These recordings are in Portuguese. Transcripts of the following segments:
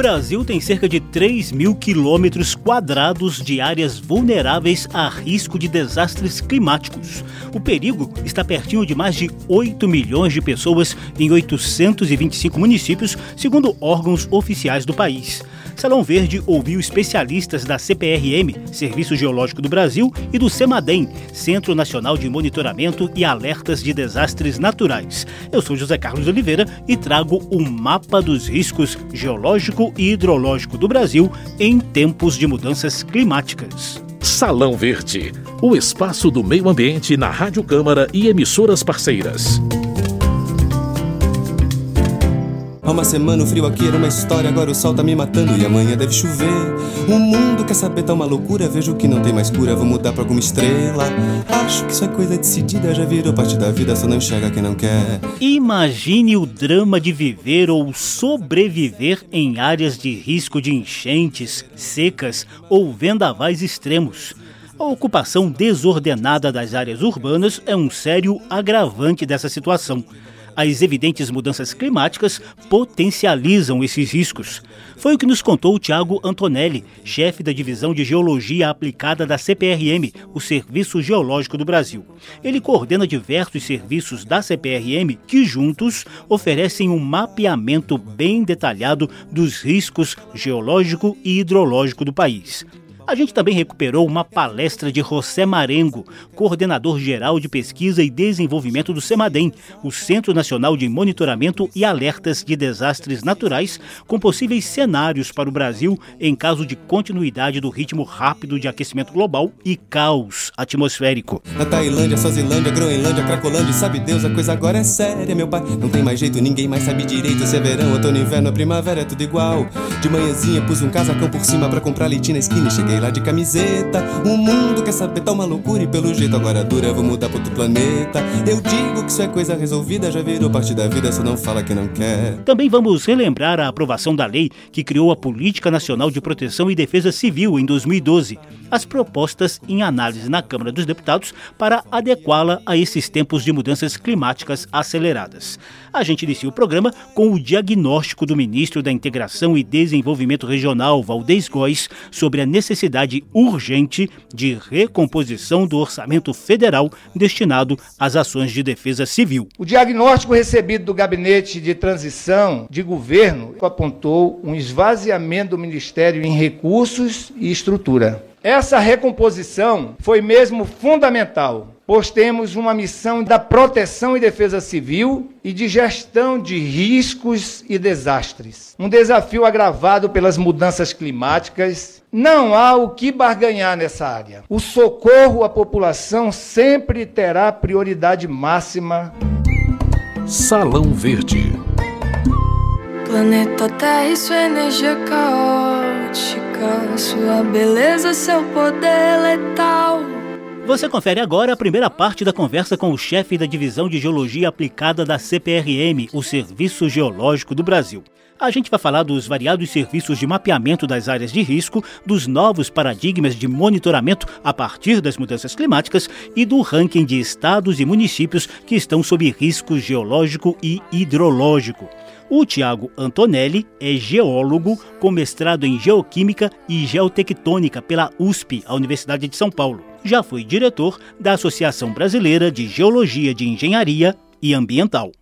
Brasil tem cerca de 3 mil quilômetros quadrados de áreas vulneráveis a risco de desastres climáticos. O perigo está pertinho de mais de 8 milhões de pessoas em 825 municípios, segundo órgãos oficiais do país. Salão Verde ouviu especialistas da CPRM, Serviço Geológico do Brasil, e do CEMADEM, Centro Nacional de Monitoramento e Alertas de Desastres Naturais. Eu sou José Carlos Oliveira e trago o mapa dos riscos geológico e hidrológico do Brasil em tempos de mudanças climáticas. Salão Verde, o espaço do meio ambiente na Rádio Câmara e emissoras parceiras. Há uma semana o frio aqui era uma história, agora o sol tá me matando e amanhã deve chover. O mundo quer saber, tá uma loucura, vejo que não tem mais cura, vou mudar pra alguma estrela. Acho que isso é coisa decidida, já virou parte da vida, só não enxerga quem não quer. Imagine o drama de viver ou sobreviver em áreas de risco de enchentes, secas ou vendavais extremos. A ocupação desordenada das áreas urbanas é um sério agravante dessa situação as evidentes mudanças climáticas potencializam esses riscos. Foi o que nos contou o Tiago Antonelli, chefe da divisão de Geologia Aplicada da CPRM, o Serviço Geológico do Brasil. Ele coordena diversos serviços da CPRM que, juntos, oferecem um mapeamento bem detalhado dos riscos geológico e hidrológico do país. A gente também recuperou uma palestra de José Marengo, coordenador geral de pesquisa e desenvolvimento do CEMADEM, o Centro Nacional de Monitoramento e Alertas de Desastres Naturais, com possíveis cenários para o Brasil em caso de continuidade do ritmo rápido de aquecimento global e caos atmosférico. Na Tailândia, Suazilândia, Groenlândia, Cracolândia, sabe Deus, a coisa agora é séria, meu pai. Não tem mais jeito, ninguém mais sabe direito se é verão, outono, inverno, primavera, é tudo igual. De manhãzinha pus um casacão por cima para comprar leitinho na esquina e cheguei lá de camiseta. O mundo quer saber, tá uma loucura e pelo jeito agora dura, vou mudar outro planeta. Eu digo que isso é coisa resolvida, já virou parte da vida, só não fala que não quer. Também vamos relembrar a aprovação da lei que criou a Política Nacional de Proteção e Defesa Civil em 2012. As propostas em análise na Câmara dos Deputados para adequá-la a esses tempos de mudanças climáticas aceleradas. A gente inicia o programa com o diagnóstico do ministro da Integração e Desenvolvimento Regional, Valdez Góes, sobre a necessidade necessidade urgente de recomposição do orçamento federal destinado às ações de defesa civil. O diagnóstico recebido do Gabinete de Transição de Governo apontou um esvaziamento do Ministério em recursos e estrutura. Essa recomposição foi mesmo fundamental pois temos uma missão da proteção e defesa civil e de gestão de riscos e desastres. Um desafio agravado pelas mudanças climáticas. Não há o que barganhar nessa área. O socorro à população sempre terá prioridade máxima. Salão Verde. Planeta Terra e sua energia caótica, sua beleza, seu poder letal. Você confere agora a primeira parte da conversa com o chefe da Divisão de Geologia Aplicada da CPRM, o Serviço Geológico do Brasil. A gente vai falar dos variados serviços de mapeamento das áreas de risco, dos novos paradigmas de monitoramento a partir das mudanças climáticas e do ranking de estados e municípios que estão sob risco geológico e hidrológico. O Tiago Antonelli é geólogo com mestrado em Geoquímica e Geotectônica pela USP, a Universidade de São Paulo. Já foi diretor da Associação Brasileira de Geologia de Engenharia e Ambiental.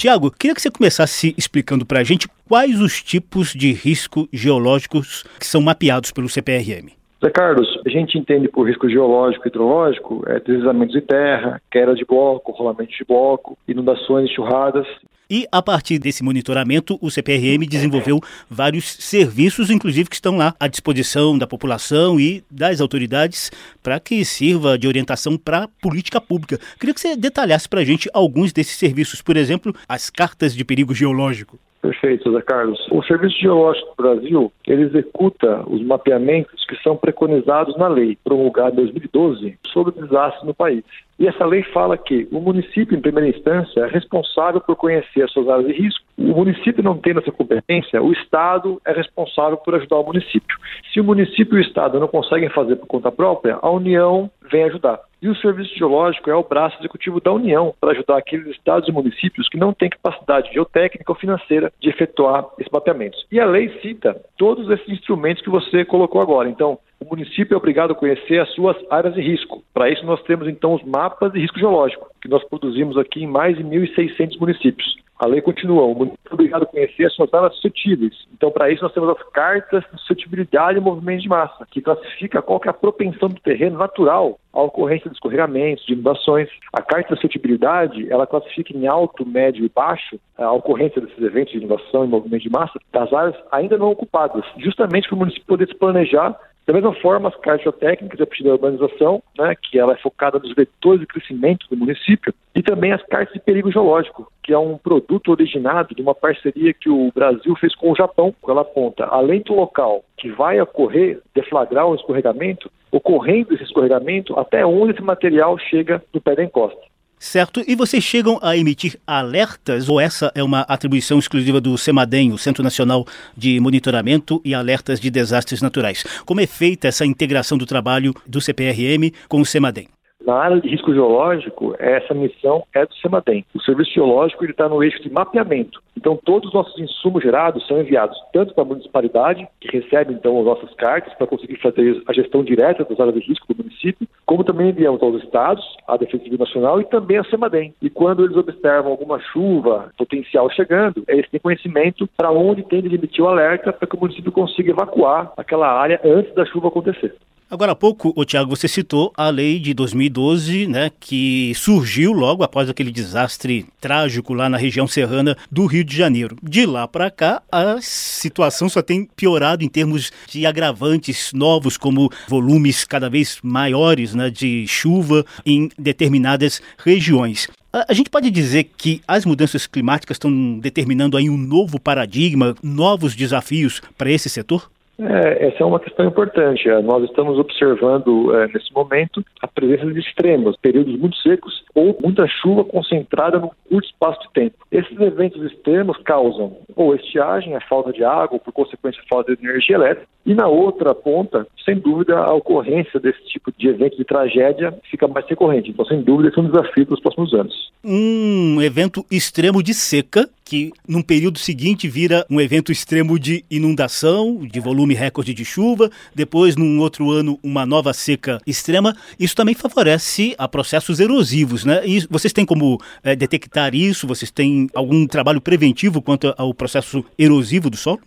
Tiago, queria que você começasse explicando para a gente quais os tipos de risco geológicos que são mapeados pelo CPRM. Zé Carlos, a gente entende por risco geológico e hidrológico é, deslizamentos de terra, queda de bloco, rolamento de bloco, inundações, churradas. E a partir desse monitoramento, o CPRM desenvolveu vários serviços, inclusive que estão lá à disposição da população e das autoridades para que sirva de orientação para a política pública. Queria que você detalhasse para a gente alguns desses serviços, por exemplo, as cartas de perigo geológico. Perfeito, Zé Carlos. O Serviço Geológico do Brasil, ele executa os mapeamentos que são preconizados na lei promulgada em 2012 sobre desastres no país. E essa lei fala que o município, em primeira instância, é responsável por conhecer as suas áreas de risco O município não tendo essa competência, o Estado é responsável por ajudar o município. Se o município e o Estado não conseguem fazer por conta própria, a União vem ajudar. E o Serviço Geológico é o braço executivo da União para ajudar aqueles estados e municípios que não têm capacidade geotécnica ou financeira de efetuar esses mapeamentos. E a lei cita todos esses instrumentos que você colocou agora. Então, o município é obrigado a conhecer as suas áreas de risco. Para isso, nós temos então os mapas de risco geológico, que nós produzimos aqui em mais de 1.600 municípios. A lei continua, o município é obrigado a conhecer as suas áreas suscetíveis. Então, para isso, nós temos as cartas de suscetibilidade e movimento de massa, que classifica qual que é a propensão do terreno natural à ocorrência de escorregamentos, de inundações. A carta de suscetibilidade, ela classifica em alto, médio e baixo a ocorrência desses eventos de inundação e movimento de massa das áreas ainda não ocupadas, justamente para o município poder se planejar da mesma forma, as cartotécnicas a partir da urbanização, né, que ela é focada nos vetores de crescimento do município, e também as cartas de perigo geológico, que é um produto originado de uma parceria que o Brasil fez com o Japão. Ela aponta, além do local que vai ocorrer, deflagrar um escorregamento, ocorrendo esse escorregamento, até onde esse material chega no pé da encosta. Certo. E vocês chegam a emitir alertas, ou essa é uma atribuição exclusiva do CEMADEM, o Centro Nacional de Monitoramento e Alertas de Desastres Naturais? Como é feita essa integração do trabalho do CPRM com o CEMADEM? Na área de risco geológico, essa missão é do CEMADEM. O Serviço Geológico está no eixo de mapeamento. Então, todos os nossos insumos gerados são enviados tanto para a municipalidade, que recebe, então, as nossas cartas para conseguir fazer a gestão direta das áreas de risco do município, como também enviamos aos estados, à Defesa Civil Nacional e também à CEMADEM. E quando eles observam alguma chuva potencial chegando, eles têm conhecimento para onde tem de emitir o alerta para que o município consiga evacuar aquela área antes da chuva acontecer. Agora há pouco, o Tiago, você citou a lei de 2012, né, que surgiu logo após aquele desastre trágico lá na região serrana do Rio de Janeiro. De lá para cá, a situação só tem piorado em termos de agravantes novos, como volumes cada vez maiores né, de chuva em determinadas regiões. A gente pode dizer que as mudanças climáticas estão determinando aí um novo paradigma, novos desafios para esse setor? É, essa é uma questão importante. É, nós estamos observando é, nesse momento a presença de extremos, períodos muito secos ou muita chuva concentrada num curto espaço de tempo. Esses eventos extremos causam ou estiagem, a falta de água, ou por consequência a falta de energia elétrica, e na outra ponta, sem dúvida, a ocorrência desse tipo de evento de tragédia fica mais recorrente. Então, sem dúvida, esse é um desafio para os próximos anos. Um evento extremo de seca que num período seguinte vira um evento extremo de inundação, de volume recorde de chuva, depois num outro ano uma nova seca extrema. Isso também favorece a processos erosivos, né? E vocês têm como é, detectar isso? Vocês têm algum trabalho preventivo quanto ao processo erosivo do solo?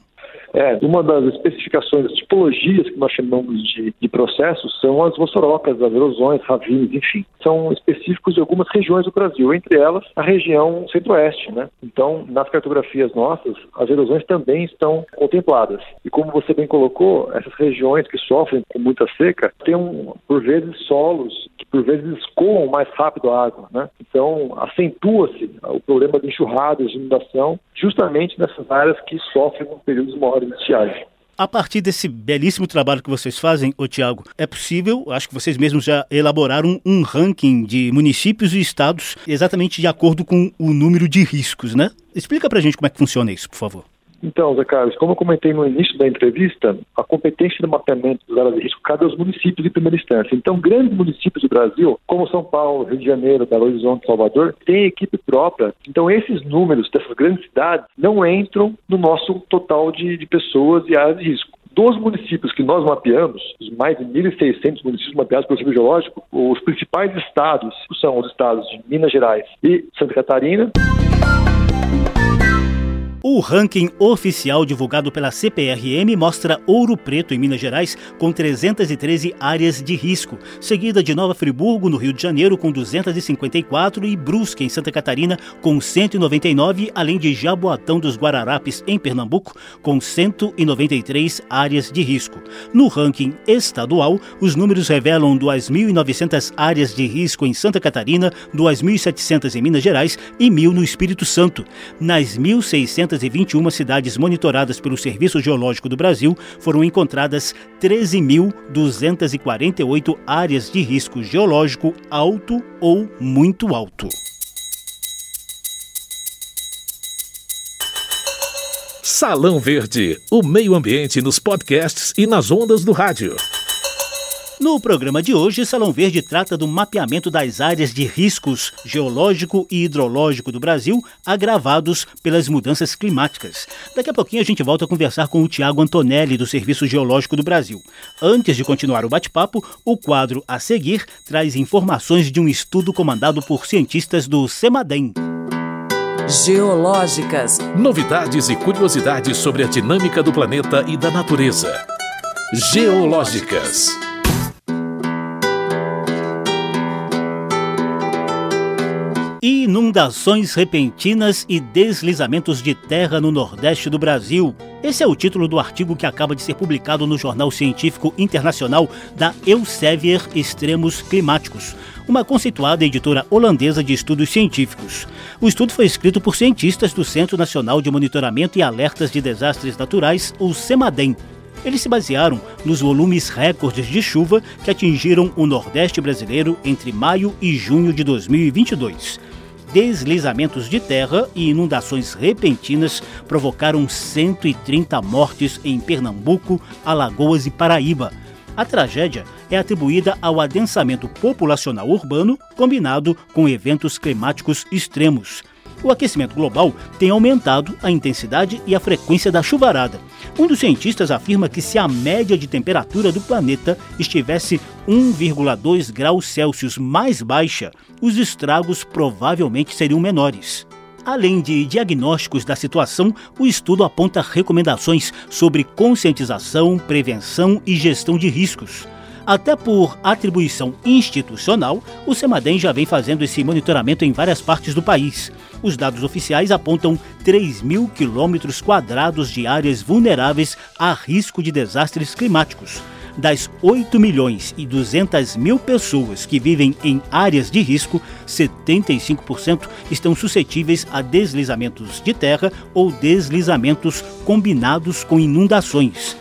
É, uma das especificações, as tipologias que nós chamamos de, de processos são as vossorocas, as erosões, ravines, enfim. São específicos de algumas regiões do Brasil, entre elas a região centro-oeste, né? Então, nas cartografias nossas, as erosões também estão contempladas. E como você bem colocou, essas regiões que sofrem com muita seca têm, um, por vezes, solos por vezes escoam mais rápido a água, né? Então, acentua-se o problema de enxurradas, de inundação, justamente nessas áreas que sofrem com períodos maiores de estiagem. A partir desse belíssimo trabalho que vocês fazem, ô Tiago, é possível, acho que vocês mesmos já elaboraram um ranking de municípios e estados exatamente de acordo com o número de riscos, né? Explica pra gente como é que funciona isso, por favor. Então, Zé Carlos, como eu comentei no início da entrevista, a competência do mapeamento das áreas de risco cabe aos municípios em primeira instância. Então, grandes municípios do Brasil, como São Paulo, Rio de Janeiro, Belo Horizonte, Salvador, têm equipe própria. Então, esses números dessas grandes cidades não entram no nosso total de, de pessoas e áreas de risco dos municípios que nós mapeamos, os mais de 1.600 municípios mapeados pelo Serviço Geológico, os principais estados são os estados de Minas Gerais e Santa Catarina. O ranking oficial divulgado pela CPRM mostra Ouro Preto, em Minas Gerais, com 313 áreas de risco, seguida de Nova Friburgo, no Rio de Janeiro, com 254 e Brusque, em Santa Catarina, com 199, além de Jaboatão dos Guararapes, em Pernambuco, com 193 áreas de risco. No ranking estadual, os números revelam 2.900 áreas de risco em Santa Catarina, 2.700 em Minas Gerais e 1.000 no Espírito Santo. Nas 1.600 221 cidades monitoradas pelo Serviço Geológico do Brasil, foram encontradas 13.248 áreas de risco geológico alto ou muito alto. Salão Verde, o meio ambiente nos podcasts e nas ondas do rádio. No programa de hoje, Salão Verde trata do mapeamento das áreas de riscos geológico e hidrológico do Brasil agravados pelas mudanças climáticas. Daqui a pouquinho a gente volta a conversar com o Tiago Antonelli, do Serviço Geológico do Brasil. Antes de continuar o bate-papo, o quadro a seguir traz informações de um estudo comandado por cientistas do CEMADEM. Geológicas. Novidades e curiosidades sobre a dinâmica do planeta e da natureza. Geológicas. Inundações repentinas e deslizamentos de terra no Nordeste do Brasil. Esse é o título do artigo que acaba de ser publicado no Jornal Científico Internacional da Elsevier Extremos Climáticos, uma conceituada editora holandesa de estudos científicos. O estudo foi escrito por cientistas do Centro Nacional de Monitoramento e Alertas de Desastres Naturais, o CEMADEM. Eles se basearam nos volumes recordes de chuva que atingiram o Nordeste brasileiro entre maio e junho de 2022 deslizamentos de terra e inundações repentinas provocaram 130 mortes em Pernambuco, Alagoas e Paraíba. A tragédia é atribuída ao adensamento populacional urbano combinado com eventos climáticos extremos. O aquecimento global tem aumentado a intensidade e a frequência da chuvarada. Um dos cientistas afirma que se a média de temperatura do planeta estivesse 1,2 graus Celsius mais baixa, os estragos provavelmente seriam menores. Além de diagnósticos da situação, o estudo aponta recomendações sobre conscientização, prevenção e gestão de riscos. Até por atribuição institucional, o Semadem já vem fazendo esse monitoramento em várias partes do país. Os dados oficiais apontam 3 mil quilômetros quadrados de áreas vulneráveis a risco de desastres climáticos. Das 8 milhões e 200 mil pessoas que vivem em áreas de risco, 75% estão suscetíveis a deslizamentos de terra ou deslizamentos combinados com inundações.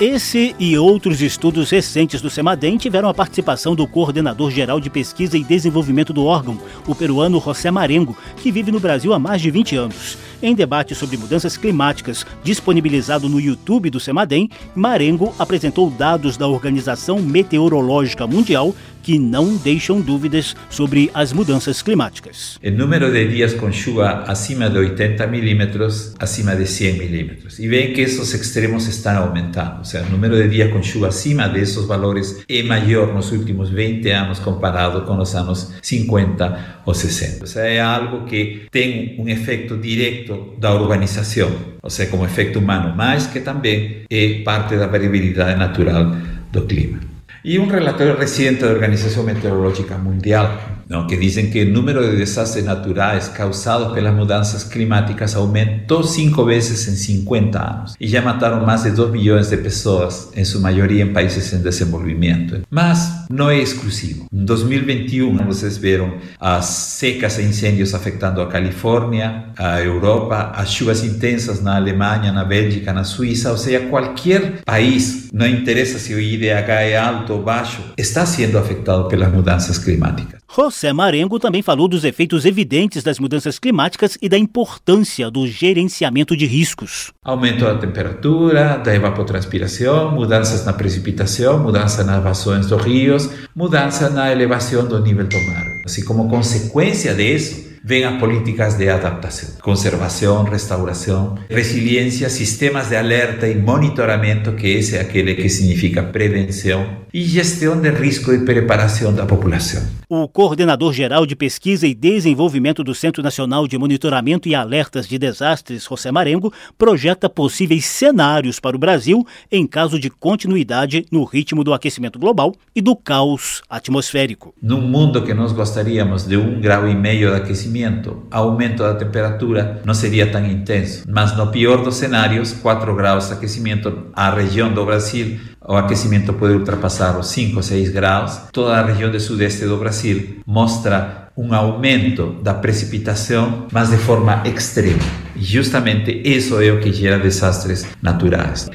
Esse e outros estudos recentes do CEMADEM tiveram a participação do coordenador geral de pesquisa e desenvolvimento do órgão, o peruano José Marengo, que vive no Brasil há mais de 20 anos. Em debate sobre mudanças climáticas disponibilizado no YouTube do CEMADEM, Marengo apresentou dados da Organização Meteorológica Mundial que não deixam dúvidas sobre as mudanças climáticas. O número de dias com chuva acima de 80 milímetros, acima de 100 milímetros. E veem que esses extremos estão aumentando. Ou seja, o número de dias com chuva acima desses valores é maior nos últimos 20 anos comparado com os anos 50 ou 60. Ou seja, é algo que tem um efeito direto da urbanização, ou seja, como efeito humano, mas que também é parte da variabilidade natural do clima. Y un relatorio reciente de Organización Meteorológica Mundial ¿no? que dicen que el número de desastres naturales causados por las mudanzas climáticas aumentó cinco veces en 50 años y ya mataron más de 2 millones de personas, en su mayoría en países en desenvolvimiento. Mas no es exclusivo. En 2021 ustedes vieron a secas e incendios afectando a California, a Europa, a chuvas intensas na Alemania, na Bélgica, na Suiza, o sea, cualquier país, no interesa si o IDH es alto bajo, está siendo afectado por las mudanzas climáticas. José Marengo também falou dos efeitos evidentes das mudanças climáticas e da importância do gerenciamento de riscos. Aumento da temperatura, da evapotranspiração, mudanças na precipitação, mudança nas vazões dos rios, mudança na elevação do nível do mar. Assim como consequência disso, vem as políticas de adaptação, conservação, restauração, resiliência, sistemas de alerta e monitoramento, que esse é aquele que significa prevenção, e gestão de risco e preparação da população. O coordenador geral de pesquisa e desenvolvimento do Centro Nacional de Monitoramento e Alertas de Desastres, José Marengo, projeta possíveis cenários para o Brasil em caso de continuidade no ritmo do aquecimento global e do caos atmosférico. Num mundo que nós gostaríamos de um grau e meio de aquecimento, aumento da temperatura não seria tão intenso. Mas no pior dos cenários, 4 graus de aquecimento, a região do Brasil o aquecimento pode ultrapassar os 5 ou 6 graus. Toda a região do sudeste do Brasil mostra um aumento da precipitação, mas de forma extrema. E justamente isso é o que gera desastres naturais.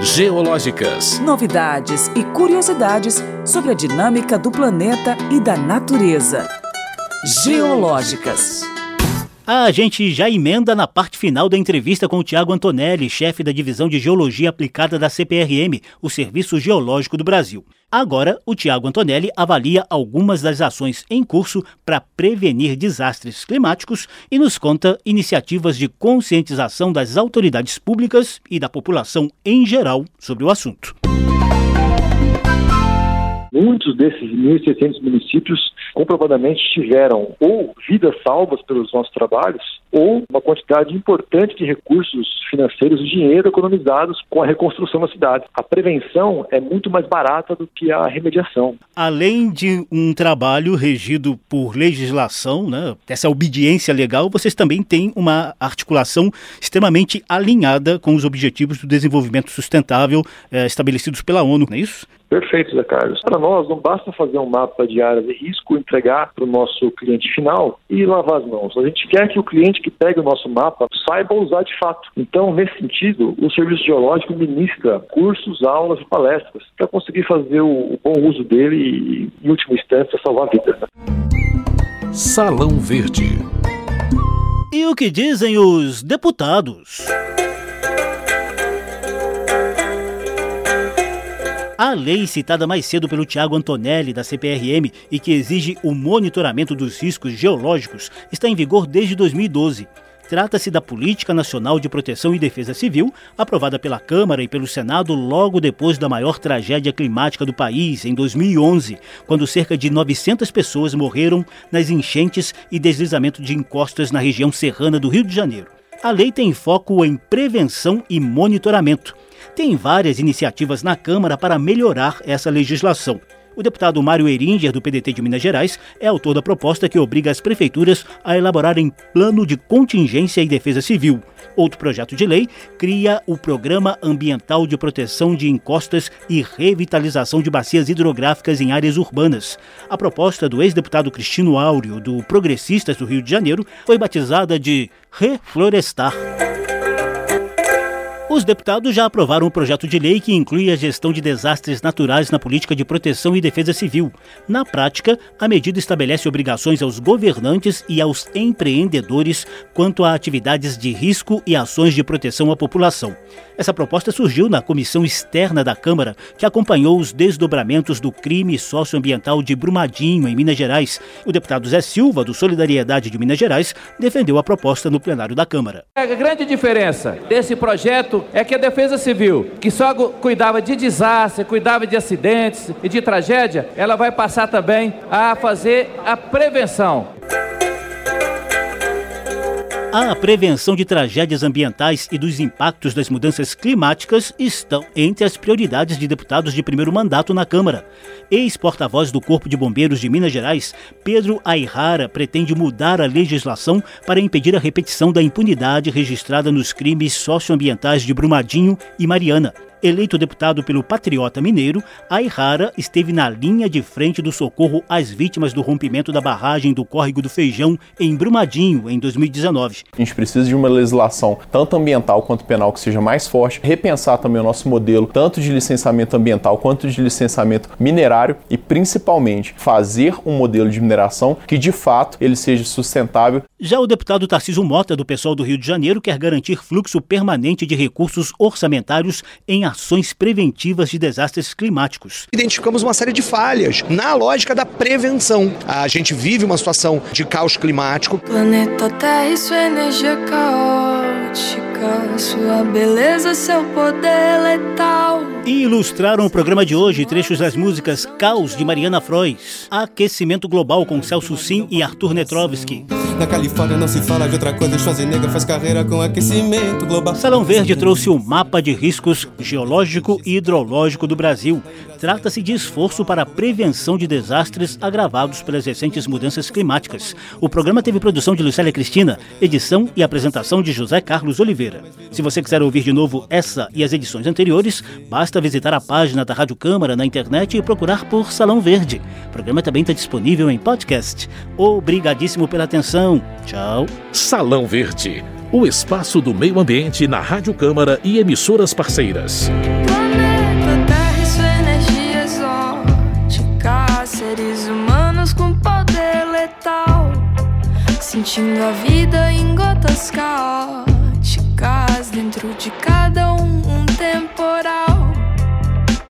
Geológicas. Novidades e curiosidades sobre a dinâmica do planeta e da natureza. Geológicas. A gente já emenda na parte final da entrevista com o Tiago Antonelli, chefe da divisão de Geologia Aplicada da CPRM, o Serviço Geológico do Brasil. Agora, o Tiago Antonelli avalia algumas das ações em curso para prevenir desastres climáticos e nos conta iniciativas de conscientização das autoridades públicas e da população em geral sobre o assunto. Muitos desses 1.600 municípios comprovadamente tiveram ou vidas salvas pelos nossos trabalhos ou uma quantidade importante de recursos financeiros e dinheiro economizados com a reconstrução da cidade. A prevenção é muito mais barata do que a remediação. Além de um trabalho regido por legislação, né, essa obediência legal, vocês também têm uma articulação extremamente alinhada com os objetivos do desenvolvimento sustentável eh, estabelecidos pela ONU, não é isso? Perfeito, Zé Carlos. Para nós, não basta fazer um mapa de áreas de risco, entregar para o nosso cliente final e lavar as mãos. A gente quer que o cliente que pega o nosso mapa saiba usar de fato. Então, nesse sentido, o Serviço Geológico ministra cursos, aulas e palestras para conseguir fazer o, o, bom uso dele e, em última instância, salvar vidas. Né? Salão Verde. E o que dizem os deputados? A lei citada mais cedo pelo Tiago Antonelli, da CPRM, e que exige o monitoramento dos riscos geológicos, está em vigor desde 2012. Trata-se da Política Nacional de Proteção e Defesa Civil, aprovada pela Câmara e pelo Senado logo depois da maior tragédia climática do país, em 2011, quando cerca de 900 pessoas morreram nas enchentes e deslizamento de encostas na região serrana do Rio de Janeiro. A lei tem foco em prevenção e monitoramento tem várias iniciativas na Câmara para melhorar essa legislação. O deputado Mário Eringer, do PDT de Minas Gerais, é autor da proposta que obriga as prefeituras a elaborarem plano de contingência e defesa civil. Outro projeto de lei cria o Programa Ambiental de Proteção de Encostas e Revitalização de Bacias Hidrográficas em Áreas Urbanas. A proposta do ex-deputado Cristino Áureo, do Progressistas do Rio de Janeiro, foi batizada de Reflorestar. Os deputados já aprovaram um projeto de lei que inclui a gestão de desastres naturais na política de proteção e defesa civil. Na prática, a medida estabelece obrigações aos governantes e aos empreendedores quanto a atividades de risco e ações de proteção à população. Essa proposta surgiu na comissão externa da Câmara, que acompanhou os desdobramentos do crime socioambiental de Brumadinho, em Minas Gerais. O deputado Zé Silva, do Solidariedade de Minas Gerais, defendeu a proposta no plenário da Câmara. A grande diferença desse projeto é que a Defesa Civil, que só cuidava de desastre, cuidava de acidentes e de tragédia, ela vai passar também a fazer a prevenção. A prevenção de tragédias ambientais e dos impactos das mudanças climáticas estão entre as prioridades de deputados de primeiro mandato na Câmara. Ex-porta-voz do Corpo de Bombeiros de Minas Gerais, Pedro Ayrara, pretende mudar a legislação para impedir a repetição da impunidade registrada nos crimes socioambientais de Brumadinho e Mariana. Eleito deputado pelo Patriota Mineiro, Ayrara esteve na linha de frente do socorro às vítimas do rompimento da barragem do Córrego do Feijão em Brumadinho, em 2019. A gente precisa de uma legislação tanto ambiental quanto penal que seja mais forte, repensar também o nosso modelo tanto de licenciamento ambiental quanto de licenciamento minerário e principalmente fazer um modelo de mineração que de fato ele seja sustentável. Já o deputado Tarcísio Mota, do pessoal do Rio de Janeiro, quer garantir fluxo permanente de recursos orçamentários em ações preventivas de desastres climáticos. Identificamos uma série de falhas na lógica da prevenção. A gente vive uma situação de caos climático. Planeta Terra e sua energia caótica, sua beleza, seu poder letal. E ilustraram o programa de hoje trechos das músicas Caos de Mariana Frois, Aquecimento Global com Celso Sim e Arthur Netrovski. Na Califórnia não se fala de outra coisa, Schwarzenegger faz carreira com aquecimento global. Salão Verde trouxe o mapa de riscos geológico e hidrológico do Brasil. Trata-se de esforço para a prevenção de desastres agravados pelas recentes mudanças climáticas. O programa teve produção de Lucélia Cristina, edição e apresentação de José Carlos Oliveira. Se você quiser ouvir de novo essa e as edições anteriores, basta visitar a página da Rádio Câmara na internet e procurar por Salão Verde. O programa também está disponível em podcast. Obrigadíssimo pela atenção não. Tchau. Salão Verde, o espaço do meio ambiente na Rádio Câmara e emissoras parceiras. Planeta Terra e sua energia exótica, seres humanos com poder letal, sentindo a vida em gotas caóticas, dentro de cada um um temporal.